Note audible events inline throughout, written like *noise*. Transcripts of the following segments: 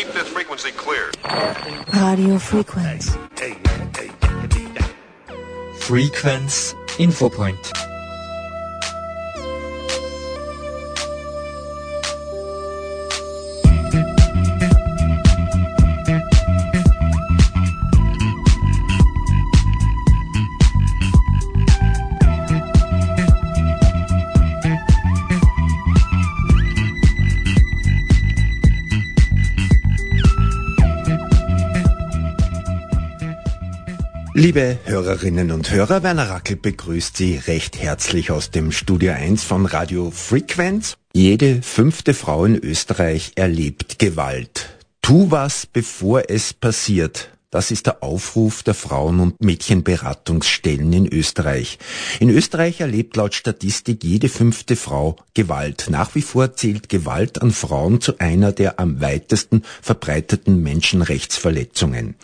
Keep this frequency clear. Radio Frequenz. Frequenz Infopoint. Liebe Hörerinnen und Hörer, Werner Rackel begrüßt Sie recht herzlich aus dem Studio 1 von Radio Frequenz. Jede fünfte Frau in Österreich erlebt Gewalt. Tu was, bevor es passiert. Das ist der Aufruf der Frauen- und Mädchenberatungsstellen in Österreich. In Österreich erlebt laut Statistik jede fünfte Frau Gewalt. Nach wie vor zählt Gewalt an Frauen zu einer der am weitesten verbreiteten Menschenrechtsverletzungen.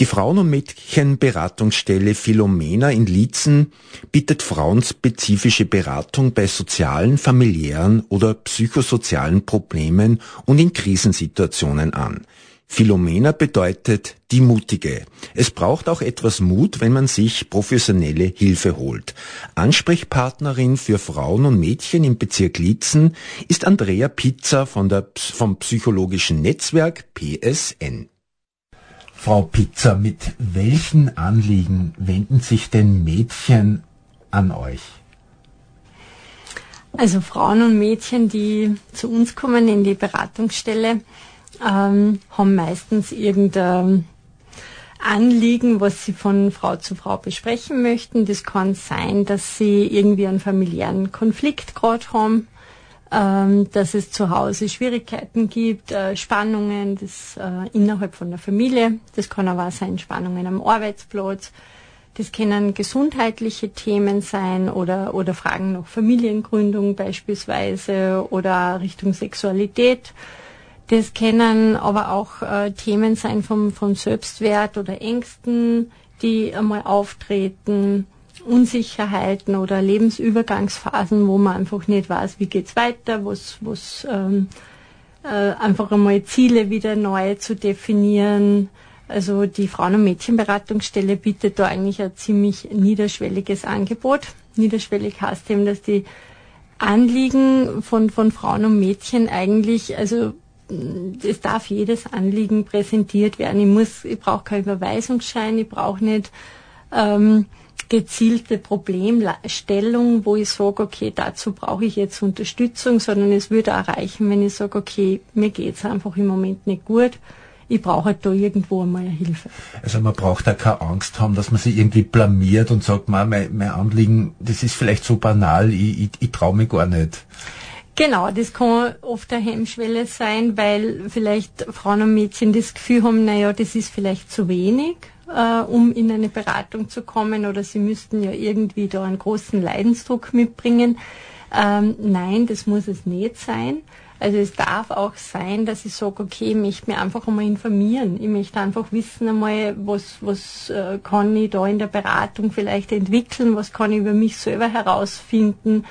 Die Frauen- und Mädchenberatungsstelle Philomena in Liezen bietet frauenspezifische Beratung bei sozialen, familiären oder psychosozialen Problemen und in Krisensituationen an. Philomena bedeutet die Mutige. Es braucht auch etwas Mut, wenn man sich professionelle Hilfe holt. Ansprechpartnerin für Frauen und Mädchen im Bezirk Lietzen ist Andrea Pizza von der, vom psychologischen Netzwerk PSN. Frau Pizza, mit welchen Anliegen wenden sich denn Mädchen an euch? Also Frauen und Mädchen, die zu uns kommen in die Beratungsstelle, ähm, haben meistens irgendein Anliegen, was sie von Frau zu Frau besprechen möchten. Das kann sein, dass sie irgendwie einen familiären Konflikt gerade haben, ähm, dass es zu Hause Schwierigkeiten gibt, äh, Spannungen das, äh, innerhalb von der Familie. Das kann aber auch sein, Spannungen am Arbeitsplatz. Das können gesundheitliche Themen sein oder, oder Fragen nach Familiengründung beispielsweise oder Richtung Sexualität. Das können aber auch äh, Themen sein vom, vom Selbstwert oder Ängsten, die einmal auftreten, Unsicherheiten oder Lebensübergangsphasen, wo man einfach nicht weiß, wie geht's weiter, was, was ähm, äh, einfach einmal Ziele wieder neu zu definieren. Also die Frauen- und Mädchenberatungsstelle bietet da eigentlich ein ziemlich niederschwelliges Angebot. Niederschwellig heißt eben, dass die Anliegen von, von Frauen und Mädchen eigentlich, also es darf jedes Anliegen präsentiert werden. Ich muss, ich brauche keinen Überweisungsschein, ich brauche nicht ähm, gezielte Problemstellung, wo ich sage, okay, dazu brauche ich jetzt Unterstützung, sondern es würde erreichen, wenn ich sage, okay, mir geht's einfach im Moment nicht gut. Ich brauche halt da irgendwo einmal Hilfe. Also man braucht da keine Angst haben, dass man sich irgendwie blamiert und sagt, mein, mein Anliegen, das ist vielleicht so banal, ich, ich, ich traue mich gar nicht. Genau, das kann oft eine Hemmschwelle sein, weil vielleicht Frauen und Mädchen das Gefühl haben, naja, das ist vielleicht zu wenig, äh, um in eine Beratung zu kommen oder sie müssten ja irgendwie da einen großen Leidensdruck mitbringen. Ähm, nein, das muss es nicht sein. Also es darf auch sein, dass ich sage, okay, ich möchte mich einfach einmal informieren. Ich möchte einfach wissen einmal, was, was äh, kann ich da in der Beratung vielleicht entwickeln, was kann ich über mich selber herausfinden,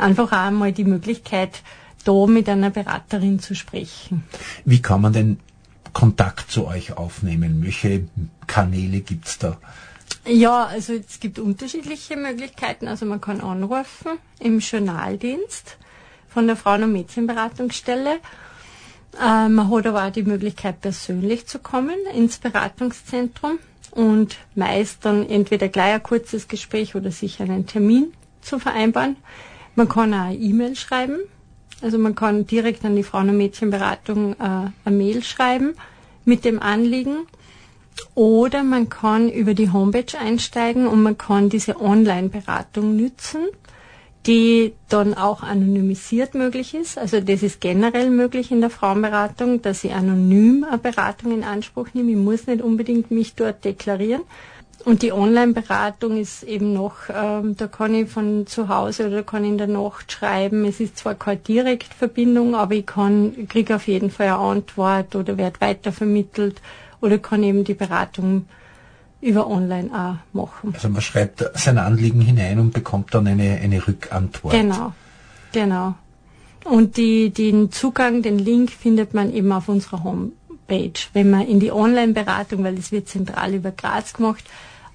einfach auch einmal die Möglichkeit, da mit einer Beraterin zu sprechen. Wie kann man denn Kontakt zu euch aufnehmen? Welche Kanäle gibt's da? Ja, also es gibt unterschiedliche Möglichkeiten. Also man kann anrufen im Journaldienst von der Frauen- und Mädchenberatungsstelle. Äh, man hat aber auch die Möglichkeit, persönlich zu kommen ins Beratungszentrum und meist dann entweder gleich ein kurzes Gespräch oder sich einen Termin zu vereinbaren. Man kann eine E-Mail schreiben. Also man kann direkt an die Frauen- und Mädchenberatung äh, eine Mail schreiben mit dem Anliegen. Oder man kann über die Homepage einsteigen und man kann diese Online-Beratung nützen, die dann auch anonymisiert möglich ist. Also das ist generell möglich in der Frauenberatung, dass ich anonym eine Beratung in Anspruch nehme. Ich muss nicht unbedingt mich dort deklarieren. Und die Online-Beratung ist eben noch, ähm, da kann ich von zu Hause oder kann ich in der Nacht schreiben. Es ist zwar keine Direktverbindung, aber ich kann, kriege auf jeden Fall eine Antwort oder werde weitervermittelt oder kann eben die Beratung über online auch machen. Also man schreibt sein Anliegen hinein und bekommt dann eine, eine Rückantwort. Genau, genau. Und die, den Zugang, den Link findet man eben auf unserer Homepage Page. Wenn man in die Online-Beratung, weil es wird zentral über Graz gemacht,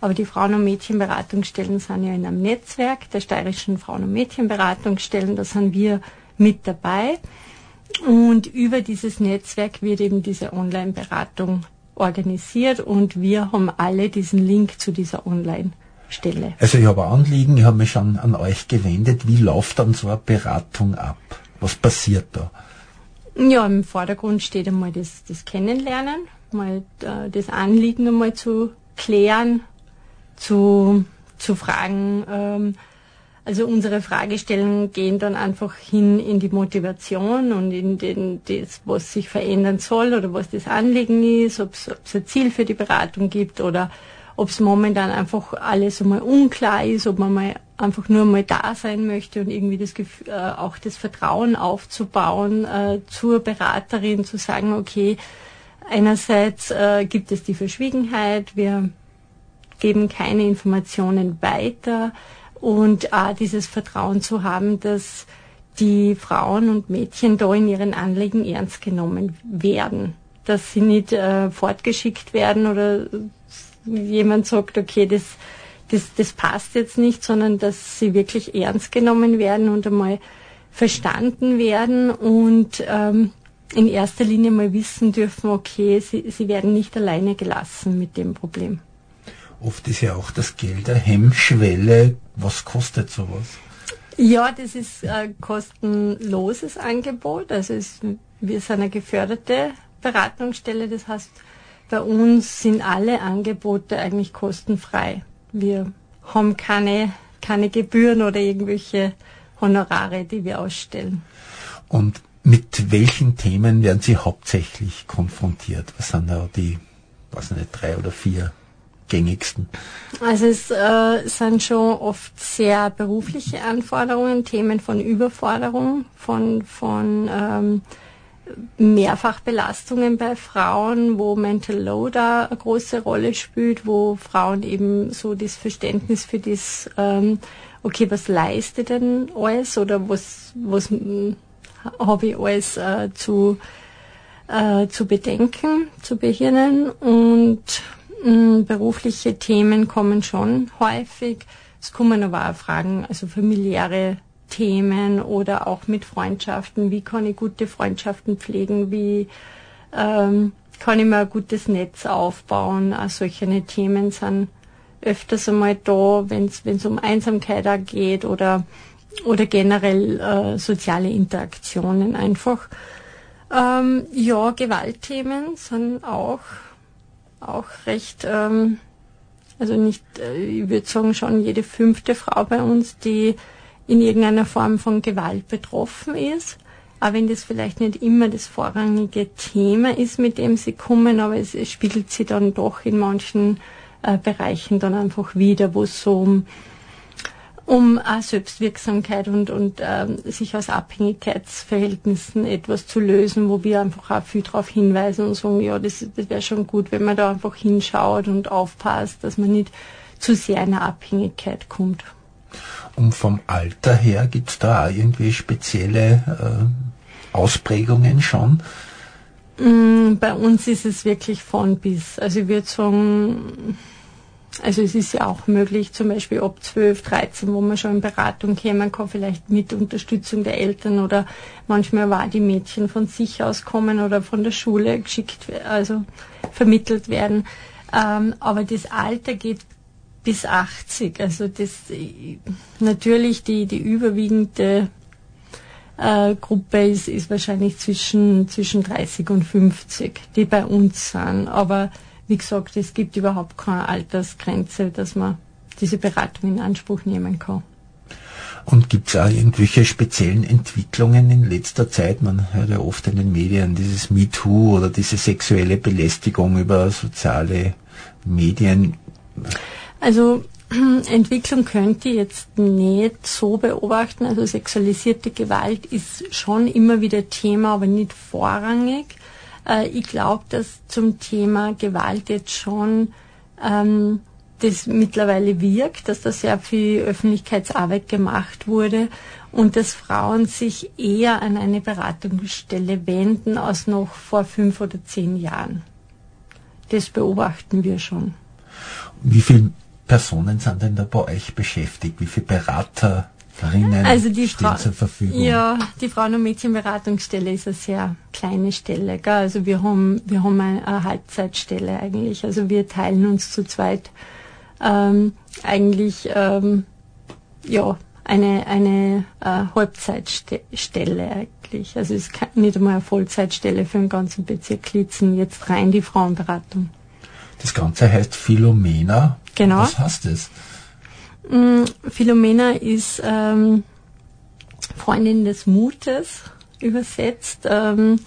aber die Frauen- und Mädchenberatungsstellen sind ja in einem Netzwerk der steirischen Frauen- und Mädchenberatungsstellen, da sind wir mit dabei. Und über dieses Netzwerk wird eben diese Online-Beratung organisiert und wir haben alle diesen Link zu dieser Online-Stelle. Also ich habe Anliegen, ich habe mich schon an euch gewendet. Wie läuft dann so eine Beratung ab? Was passiert da? Ja, im Vordergrund steht einmal das, das Kennenlernen, mal äh, das Anliegen einmal zu klären, zu, zu fragen. Ähm, also unsere Fragestellungen gehen dann einfach hin in die Motivation und in den, das, was sich verändern soll oder was das Anliegen ist, ob es ein Ziel für die Beratung gibt oder ob es momentan einfach alles einmal unklar ist, ob man mal einfach nur mal da sein möchte und irgendwie das Gefühl, äh, auch das Vertrauen aufzubauen äh, zur Beraterin, zu sagen, okay, einerseits äh, gibt es die Verschwiegenheit, wir geben keine Informationen weiter und auch dieses Vertrauen zu haben, dass die Frauen und Mädchen da in ihren Anliegen ernst genommen werden, dass sie nicht äh, fortgeschickt werden oder jemand sagt, okay, das, das, das passt jetzt nicht, sondern dass sie wirklich ernst genommen werden und einmal verstanden werden und ähm, in erster Linie mal wissen dürfen, okay, sie, sie werden nicht alleine gelassen mit dem Problem. Oft ist ja auch das Geld eine Hemmschwelle. Was kostet sowas? Ja, das ist ein kostenloses Angebot. Also es, wir sind eine geförderte Beratungsstelle. Das heißt, bei uns sind alle Angebote eigentlich kostenfrei. Wir haben keine, keine Gebühren oder irgendwelche Honorare, die wir ausstellen. Und mit welchen Themen werden Sie hauptsächlich konfrontiert? Was sind da die, weiß nicht, drei oder vier gängigsten? Also es äh, sind schon oft sehr berufliche Anforderungen, Themen von Überforderung, von, von ähm, Mehrfachbelastungen bei Frauen, wo Mental Load eine große Rolle spielt, wo Frauen eben so das Verständnis für das, ähm, okay, was leiste denn alles oder was, was habe ich alles äh, zu, äh, zu bedenken, zu behirnen und berufliche Themen kommen schon häufig. Es kommen aber auch Fragen, also familiäre Themen oder auch mit Freundschaften. Wie kann ich gute Freundschaften pflegen? Wie ähm, kann ich mir ein gutes Netz aufbauen? Auch solche Themen sind öfters einmal da, wenn es um Einsamkeit geht oder, oder generell äh, soziale Interaktionen einfach. Ähm, ja, Gewaltthemen sind auch auch recht, ähm, also nicht, äh, ich würde sagen schon jede fünfte Frau bei uns, die in irgendeiner Form von Gewalt betroffen ist. Auch wenn das vielleicht nicht immer das vorrangige Thema ist, mit dem sie kommen, aber es, es spiegelt sie dann doch in manchen äh, Bereichen dann einfach wieder, wo es so um um auch Selbstwirksamkeit und, und ähm, sich aus Abhängigkeitsverhältnissen etwas zu lösen, wo wir einfach auch viel darauf hinweisen und sagen, ja, das, das wäre schon gut, wenn man da einfach hinschaut und aufpasst, dass man nicht zu sehr in eine Abhängigkeit kommt. Und vom Alter her gibt es da auch irgendwie spezielle äh, Ausprägungen schon? Mm, bei uns ist es wirklich von bis. Also ich würde sagen, also es ist ja auch möglich, zum Beispiel ab 12, 13, wo man schon in Beratung kommen kann, vielleicht mit Unterstützung der Eltern oder manchmal war die Mädchen von sich aus kommen oder von der Schule geschickt, also vermittelt werden. Ähm, aber das Alter geht bis 80. Also das natürlich die, die überwiegende äh, Gruppe ist, ist wahrscheinlich zwischen, zwischen 30 und 50, die bei uns sind. Aber wie gesagt, es gibt überhaupt keine Altersgrenze, dass man diese Beratung in Anspruch nehmen kann. Und gibt es auch irgendwelche speziellen Entwicklungen in letzter Zeit? Man hört ja oft in den Medien dieses MeToo oder diese sexuelle Belästigung über soziale Medien. Also *clears throat* Entwicklung könnte ich jetzt nicht so beobachten. Also sexualisierte Gewalt ist schon immer wieder Thema, aber nicht vorrangig. Äh, ich glaube, dass zum Thema Gewalt jetzt schon ähm, das mittlerweile wirkt, dass da sehr viel Öffentlichkeitsarbeit gemacht wurde und dass Frauen sich eher an eine Beratungsstelle wenden als noch vor fünf oder zehn Jahren. Das beobachten wir schon. Wie viele Personen sind denn da bei euch beschäftigt? Wie viele Beraterinnen also die stehen Fra zur Verfügung? Ja, die Frauen- und Mädchenberatungsstelle ist eine sehr kleine Stelle. Gell? Also wir haben, wir haben eine, eine Halbzeitstelle eigentlich. Also wir teilen uns zu zweit ähm, eigentlich ähm, ja, eine, eine äh, Halbzeitstelle eigentlich. Also es ist nicht einmal eine Vollzeitstelle für den ganzen Bezirk Litzen, jetzt rein die Frauenberatung. Das Ganze heißt Philomena. Genau. Was heißt das? Mm, Philomena ist ähm, Freundin des Mutes übersetzt. Ähm,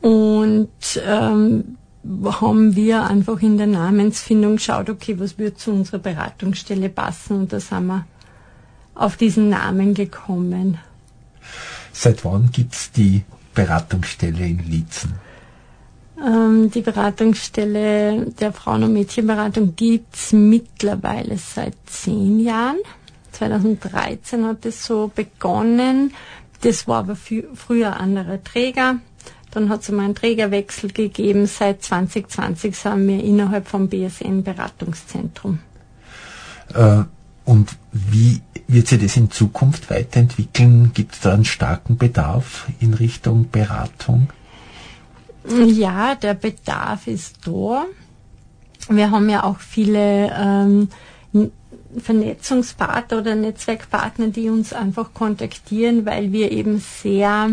und ähm, haben wir einfach in der Namensfindung geschaut, okay, was würde zu unserer Beratungsstelle passen und da sind wir auf diesen Namen gekommen. Seit wann gibt es die Beratungsstelle in Lietzen? Ähm, die Beratungsstelle der Frauen- und Mädchenberatung gibt es mittlerweile seit zehn Jahren. 2013 hat es so begonnen. Das war aber früher anderer Träger. Dann hat es einmal einen Trägerwechsel gegeben. Seit 2020 sind wir innerhalb vom BSN Beratungszentrum. Äh, und wie wird sich das in Zukunft weiterentwickeln? Gibt es da einen starken Bedarf in Richtung Beratung? Ja, der Bedarf ist da. Wir haben ja auch viele ähm, Vernetzungspartner oder Netzwerkpartner, die uns einfach kontaktieren, weil wir eben sehr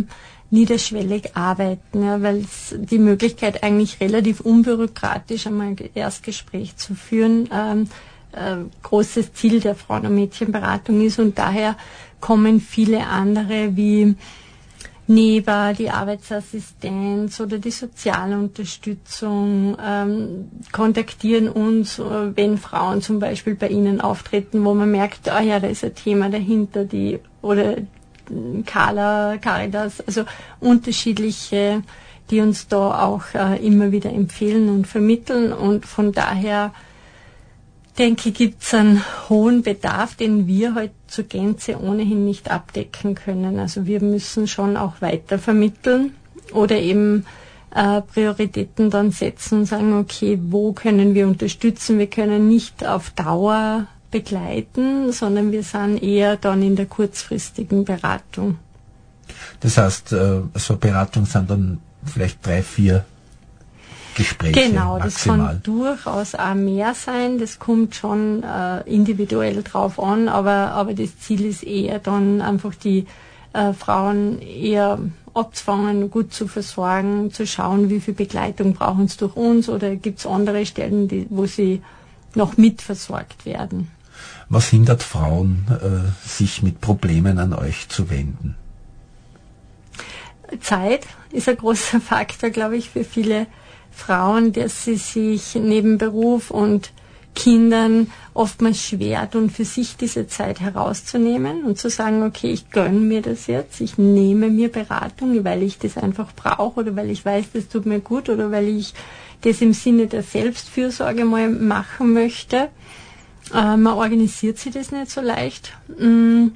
niederschwellig arbeiten, ja, weil es die Möglichkeit eigentlich relativ unbürokratisch einmal ein Erstgespräch zu führen ähm, äh, großes Ziel der Frauen- und Mädchenberatung ist und daher kommen viele andere wie NEBA, die Arbeitsassistenz oder die soziale Unterstützung ähm, kontaktieren uns, äh, wenn Frauen zum Beispiel bei ihnen auftreten, wo man merkt, ah ja, da ist ein Thema dahinter, die oder Carla, Caritas, also unterschiedliche, die uns da auch äh, immer wieder empfehlen und vermitteln. Und von daher denke, gibt es einen hohen Bedarf, den wir heute zur Gänze ohnehin nicht abdecken können. Also wir müssen schon auch weiter vermitteln oder eben äh, Prioritäten dann setzen und sagen, okay, wo können wir unterstützen? Wir können nicht auf Dauer begleiten, sondern wir sind eher dann in der kurzfristigen Beratung. Das heißt, äh, so Beratungen sind dann vielleicht drei, vier Gespräche genau, maximal. das kann durchaus auch mehr sein. Das kommt schon äh, individuell drauf an, aber, aber das Ziel ist eher dann einfach die äh, Frauen eher abzufangen, gut zu versorgen, zu schauen, wie viel Begleitung brauchen sie durch uns oder gibt es andere Stellen, die, wo sie noch mitversorgt werden. Was hindert Frauen, äh, sich mit Problemen an euch zu wenden? Zeit ist ein großer *laughs* Faktor, glaube ich, für viele Frauen, dass sie sich neben Beruf und Kindern oftmals schwer tun, für sich diese Zeit herauszunehmen und zu sagen, okay, ich gönne mir das jetzt, ich nehme mir Beratung, weil ich das einfach brauche oder weil ich weiß, das tut mir gut oder weil ich das im Sinne der Selbstfürsorge mal machen möchte. Äh, man organisiert sich das nicht so leicht. Mm.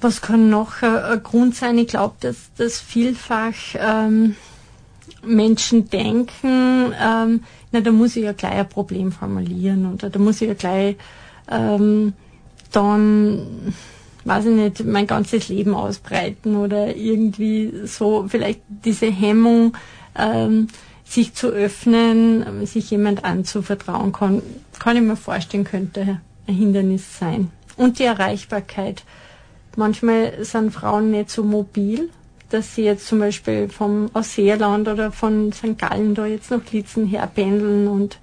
Was kann noch ein Grund sein? Ich glaube, dass das vielfach ähm, Menschen denken, ähm, na, da muss ich ja gleich ein Problem formulieren oder da muss ich ja gleich ähm, dann, weiß ich nicht, mein ganzes Leben ausbreiten oder irgendwie so vielleicht diese Hemmung, ähm, sich zu öffnen, sich jemand anzuvertrauen kann, kann ich mir vorstellen, könnte ein Hindernis sein. Und die Erreichbarkeit. Manchmal sind Frauen nicht so mobil dass sie jetzt zum Beispiel vom aus Seerland oder von St. Gallen da jetzt nach Litzen herpendeln und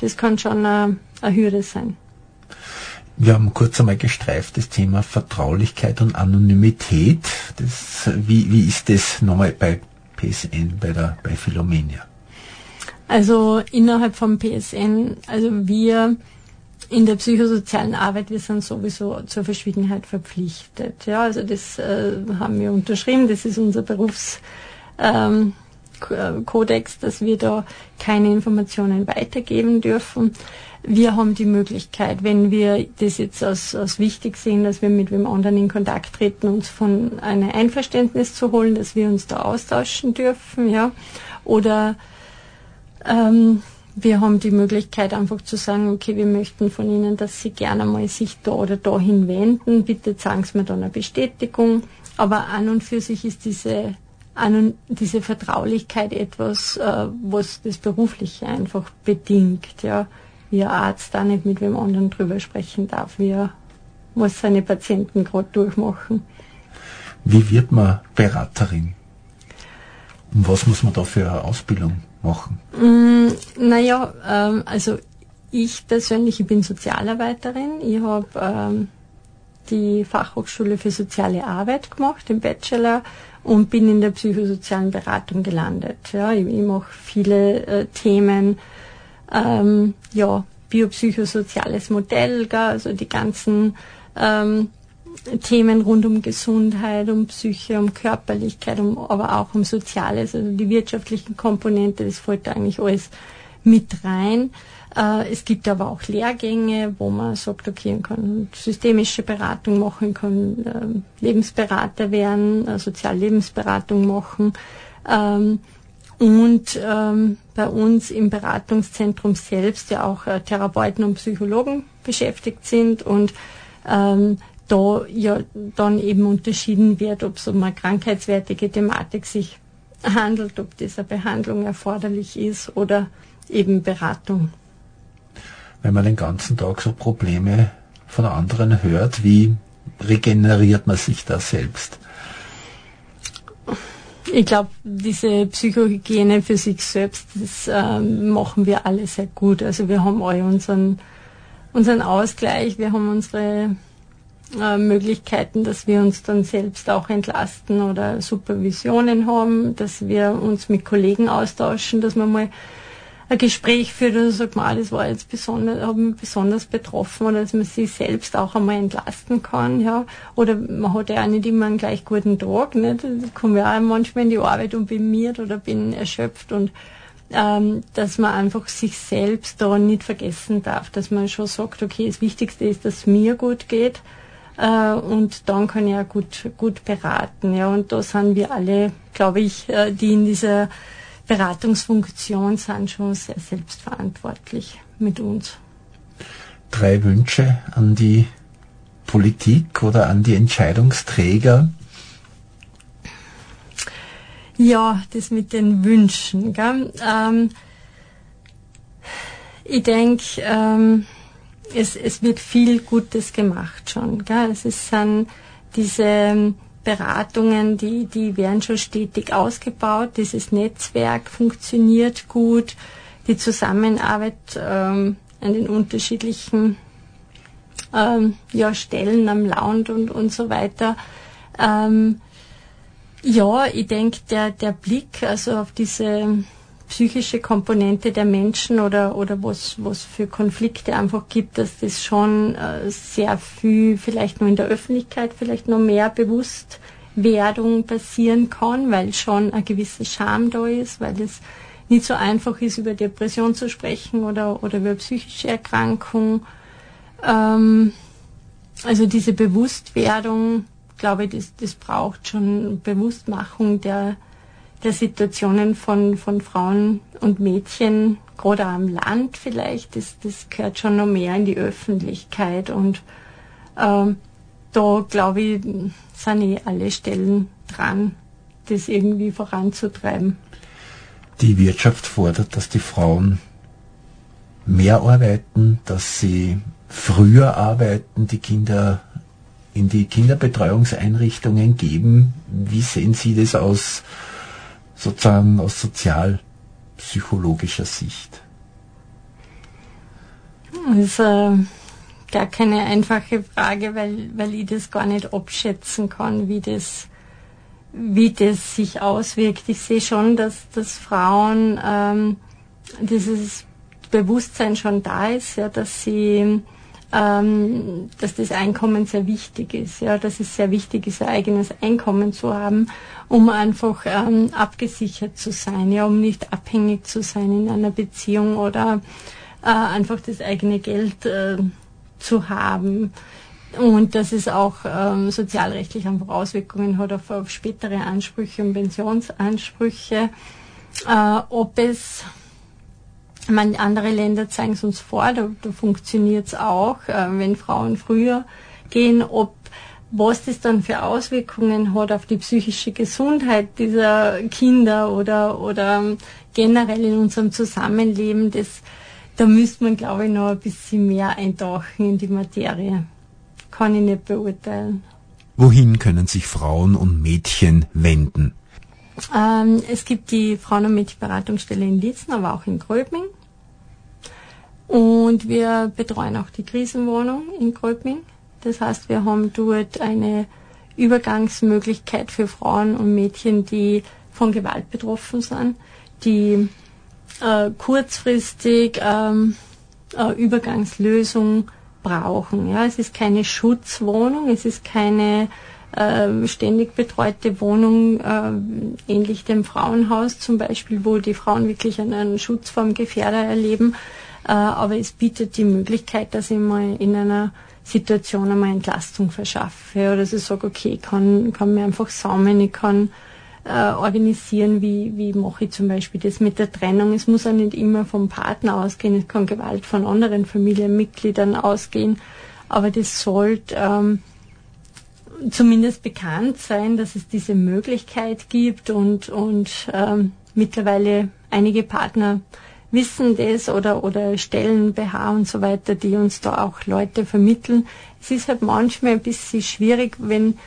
das kann schon eine, eine Hürde sein. Wir haben kurz einmal gestreift das Thema Vertraulichkeit und Anonymität. Das, wie, wie ist das nochmal bei PSN, bei der bei Philomenia? Also innerhalb vom PSN, also wir in der psychosozialen Arbeit, wir sind sowieso zur Verschwiegenheit verpflichtet. Ja, also das äh, haben wir unterschrieben, das ist unser Berufs, ähm, Kodex, dass wir da keine Informationen weitergeben dürfen. Wir haben die Möglichkeit, wenn wir das jetzt als, als wichtig sehen, dass wir mit wem anderen in Kontakt treten, uns von einem Einverständnis zu holen, dass wir uns da austauschen dürfen, ja. Oder ähm, wir haben die Möglichkeit einfach zu sagen, okay, wir möchten von Ihnen, dass Sie gerne mal sich da oder dahin wenden. Bitte sagen Sie mir dann eine Bestätigung. Aber an und für sich ist diese, an diese Vertraulichkeit etwas, äh, was das Berufliche einfach bedingt. Ja. Wie ein Arzt da nicht mit wem anderen drüber sprechen darf, wie er was seine Patienten gerade durchmachen. Wie wird man Beraterin? Und was muss man da für eine Ausbildung machen? Mm, naja, ähm, also ich persönlich, ich bin Sozialarbeiterin. Ich habe ähm, die Fachhochschule für soziale Arbeit gemacht, den Bachelor, und bin in der psychosozialen Beratung gelandet. Ja, ich, ich mache viele äh, Themen, ähm, ja, biopsychosoziales Modell, gell, also die ganzen ähm, Themen rund um Gesundheit, um Psyche, um Körperlichkeit, um, aber auch um Soziales, also die wirtschaftlichen Komponente, das fällt eigentlich alles mit rein. Äh, es gibt aber auch Lehrgänge, wo man sagt, okay, man kann systemische Beratung machen, kann äh, Lebensberater werden, äh, Soziallebensberatung machen. Ähm, und ähm, bei uns im Beratungszentrum selbst ja auch äh, Therapeuten und Psychologen beschäftigt sind und ähm, da ja dann eben unterschieden wird, ob es um eine krankheitswertige Thematik sich handelt, ob diese Behandlung erforderlich ist oder eben Beratung. Wenn man den ganzen Tag so Probleme von anderen hört, wie regeneriert man sich da selbst? Ich glaube, diese Psychohygiene für sich selbst, das äh, machen wir alle sehr gut. Also wir haben alle unseren, unseren Ausgleich, wir haben unsere äh, Möglichkeiten, dass wir uns dann selbst auch entlasten oder Supervisionen haben, dass wir uns mit Kollegen austauschen, dass man mal ein Gespräch führt und sagt, man, das war jetzt besonders, hat mich besonders betroffen oder dass man sich selbst auch einmal entlasten kann, ja. Oder man hat ja auch nicht immer einen gleich guten Tag, nicht? Da komme ja auch manchmal in die Arbeit und bin miert oder bin erschöpft und ähm, dass man einfach sich selbst da nicht vergessen darf, dass man schon sagt, okay, das Wichtigste ist, dass es mir gut geht äh, und dann kann ich auch gut, gut beraten. Ja, und da sind wir alle, glaube ich, äh, die in dieser Beratungsfunktion sind schon sehr selbstverantwortlich mit uns. Drei Wünsche an die Politik oder an die Entscheidungsträger? Ja, das mit den Wünschen. Gell? Ähm, ich denke, ähm, es, es wird viel Gutes gemacht schon. Gell? Es ist, sind diese ähm, Beratungen, die, die werden schon stetig ausgebaut. Dieses Netzwerk funktioniert gut. Die Zusammenarbeit ähm, an den unterschiedlichen ähm, ja, Stellen am Land und, und so weiter. Ähm, ja, ich denke, der, der Blick also auf diese psychische Komponente der Menschen oder, oder was, was für Konflikte einfach gibt, dass das schon äh, sehr viel vielleicht nur in der Öffentlichkeit vielleicht noch mehr Bewusstwerdung passieren kann, weil schon eine gewisse Scham da ist, weil es nicht so einfach ist, über Depression zu sprechen oder, oder über psychische Erkrankung. Ähm, also diese Bewusstwerdung, glaube ich, das, das braucht schon Bewusstmachung der, der Situationen von, von Frauen und Mädchen, gerade am Land vielleicht, das, das gehört schon noch mehr in die Öffentlichkeit und ähm, da glaube ich, sind eh alle Stellen dran, das irgendwie voranzutreiben. Die Wirtschaft fordert, dass die Frauen mehr arbeiten, dass sie früher arbeiten, die Kinder in die Kinderbetreuungseinrichtungen geben. Wie sehen Sie das aus sozusagen aus sozialpsychologischer Sicht? Das ist äh, gar keine einfache Frage, weil, weil ich das gar nicht abschätzen kann, wie das, wie das sich auswirkt. Ich sehe schon, dass, dass Frauen ähm, dieses Bewusstsein schon da ist, ja, dass sie ähm, dass das Einkommen sehr wichtig ist, ja, dass es sehr wichtig ist, ein eigenes Einkommen zu haben, um einfach ähm, abgesichert zu sein, ja, um nicht abhängig zu sein in einer Beziehung oder äh, einfach das eigene Geld äh, zu haben und dass es auch ähm, sozialrechtlich einfach Auswirkungen hat auf, auf spätere Ansprüche und Pensionsansprüche. Äh, ob es man, andere Länder zeigen es uns vor, da, da funktioniert es auch, äh, wenn Frauen früher gehen, ob was das dann für Auswirkungen hat auf die psychische Gesundheit dieser Kinder oder, oder generell in unserem Zusammenleben, das, da müsste man, glaube ich, noch ein bisschen mehr eintauchen in die Materie. Kann ich nicht beurteilen. Wohin können sich Frauen und Mädchen wenden? Ähm, es gibt die Frauen- und Mädchenberatungsstelle in Lietzen, aber auch in Gröbming. Und wir betreuen auch die Krisenwohnung in Gröbming. Das heißt, wir haben dort eine Übergangsmöglichkeit für Frauen und Mädchen, die von Gewalt betroffen sind, die äh, kurzfristig ähm, äh, Übergangslösung brauchen. Ja, es ist keine Schutzwohnung, es ist keine äh, ständig betreute Wohnung, äh, ähnlich dem Frauenhaus zum Beispiel, wo die Frauen wirklich einen Schutz vom Gefährder erleben. Äh, aber es bietet die Möglichkeit, dass ich mal in einer Situation einmal Entlastung verschaffe. Oder dass ich sage, okay, ich kann, kann mir einfach saumen, ich kann äh, organisieren, wie, wie mache ich zum Beispiel das mit der Trennung. Es muss auch nicht immer vom Partner ausgehen, es kann Gewalt von anderen Familienmitgliedern ausgehen, aber das sollte ähm, zumindest bekannt sein, dass es diese Möglichkeit gibt und, und ähm, mittlerweile einige Partner wissen das oder, oder Stellen BH und so weiter, die uns da auch Leute vermitteln. Es ist halt manchmal ein bisschen schwierig, wenn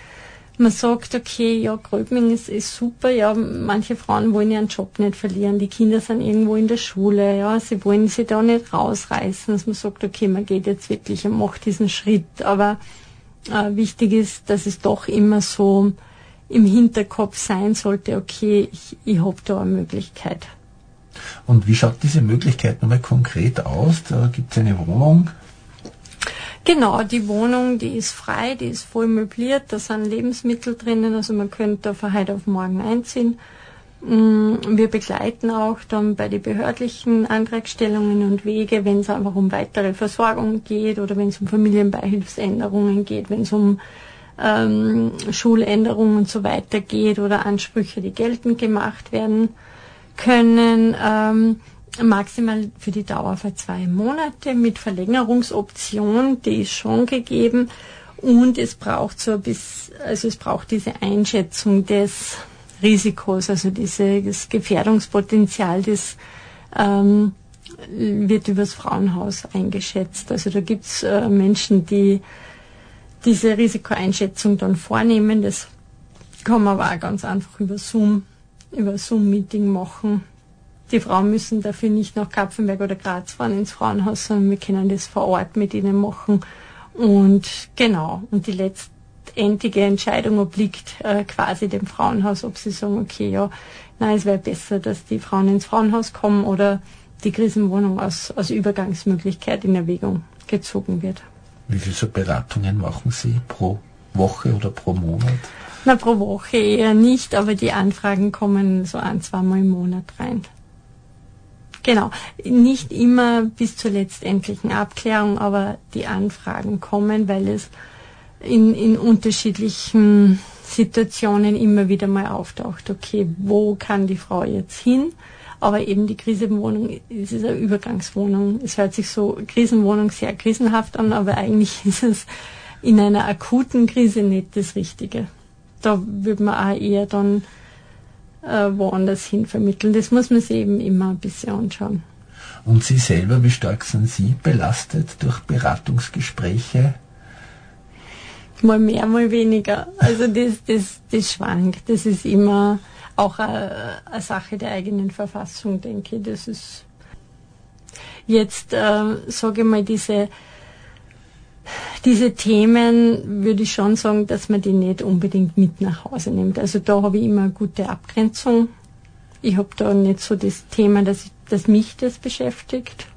man sagt, okay, ja, Gröbming ist, ist super, ja, manche Frauen wollen ihren Job nicht verlieren, die Kinder sind irgendwo in der Schule, ja, sie wollen sie da nicht rausreißen, dass man sagt, okay, man geht jetzt wirklich und macht diesen Schritt, aber äh, wichtig ist, dass es doch immer so im Hinterkopf sein sollte, okay, ich, ich habe da eine Möglichkeit. Und wie schaut diese Möglichkeit nochmal konkret aus? Da gibt es eine Wohnung, Genau, die Wohnung, die ist frei, die ist voll möbliert, da sind Lebensmittel drinnen, also man könnte von heute auf morgen einziehen. Mm, wir begleiten auch dann bei den behördlichen Antragstellungen und Wege, wenn es einfach um weitere Versorgung geht oder wenn es um Familienbeihilfsänderungen geht, wenn es um ähm, Schuländerungen und so weiter geht oder Ansprüche, die geltend gemacht werden können. Ähm, maximal für die Dauer für zwei Monate mit Verlängerungsoption, die ist schon gegeben. Und es braucht so bis, also es braucht diese Einschätzung des Risikos, also dieses Gefährdungspotenzial, das ähm, wird übers Frauenhaus eingeschätzt. Also da gibt's äh, Menschen, die diese Risikoeinschätzung dann vornehmen. Das kann man aber auch ganz einfach über Zoom, über Zoom-Meeting machen. Die Frauen müssen dafür nicht nach Kapfenberg oder Graz fahren ins Frauenhaus, sondern wir können das vor Ort mit ihnen machen. Und genau, und die letztendliche Entscheidung obliegt äh, quasi dem Frauenhaus, ob sie sagen, okay, ja, nein, es wäre besser, dass die Frauen ins Frauenhaus kommen oder die Krisenwohnung als, als Übergangsmöglichkeit in Erwägung gezogen wird. Wie viele so Beratungen machen Sie pro Woche oder pro Monat? Na, pro Woche eher nicht, aber die Anfragen kommen so ein, zweimal im Monat rein. Genau, nicht immer bis zur letztendlichen Abklärung, aber die Anfragen kommen, weil es in, in unterschiedlichen Situationen immer wieder mal auftaucht, okay, wo kann die Frau jetzt hin? Aber eben die Krisenwohnung ist eine Übergangswohnung. Es hört sich so Krisenwohnung sehr krisenhaft an, aber eigentlich *laughs* ist es in einer akuten Krise nicht das Richtige. Da würde man auch eher dann äh, woanders hin vermitteln. Das muss man sich eben immer ein bisschen anschauen. Und Sie selber, wie stark sind Sie belastet durch Beratungsgespräche? Mal mehr, mal weniger. Also das, das, das schwankt. Das ist immer auch eine, eine Sache der eigenen Verfassung, denke ich. Das ist jetzt, äh, sage ich mal, diese diese Themen würde ich schon sagen, dass man die nicht unbedingt mit nach Hause nimmt. Also da habe ich immer eine gute Abgrenzung. Ich habe da nicht so das Thema, dass, ich, dass mich das beschäftigt.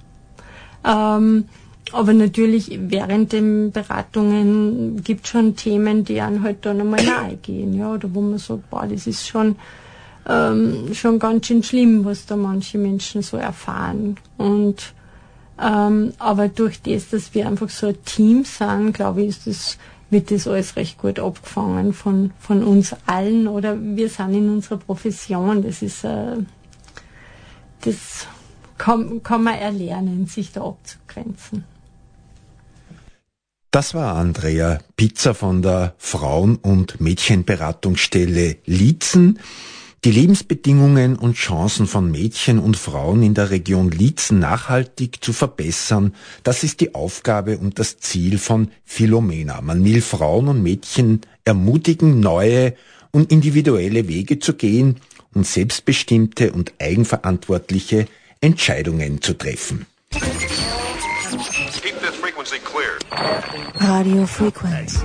Ähm, aber natürlich während den Beratungen gibt schon Themen, die einen halt dann einmal nahe gehen, ja, oder wo man sagt, boah, das ist schon, ähm, schon ganz schön schlimm, was da manche Menschen so erfahren. Und ähm, aber durch das, dass wir einfach so ein Team sind, glaube ich, ist das, wird das alles recht gut abgefangen von, von uns allen oder wir sind in unserer Profession. Das ist, äh, das kann, kann man erlernen, sich da abzugrenzen. Das war Andrea Pizza von der Frauen- und Mädchenberatungsstelle Liezen. Die Lebensbedingungen und Chancen von Mädchen und Frauen in der Region Liezen nachhaltig zu verbessern, das ist die Aufgabe und das Ziel von Philomena. Man will Frauen und Mädchen ermutigen, neue und individuelle Wege zu gehen und selbstbestimmte und eigenverantwortliche Entscheidungen zu treffen. Radio Frequenz.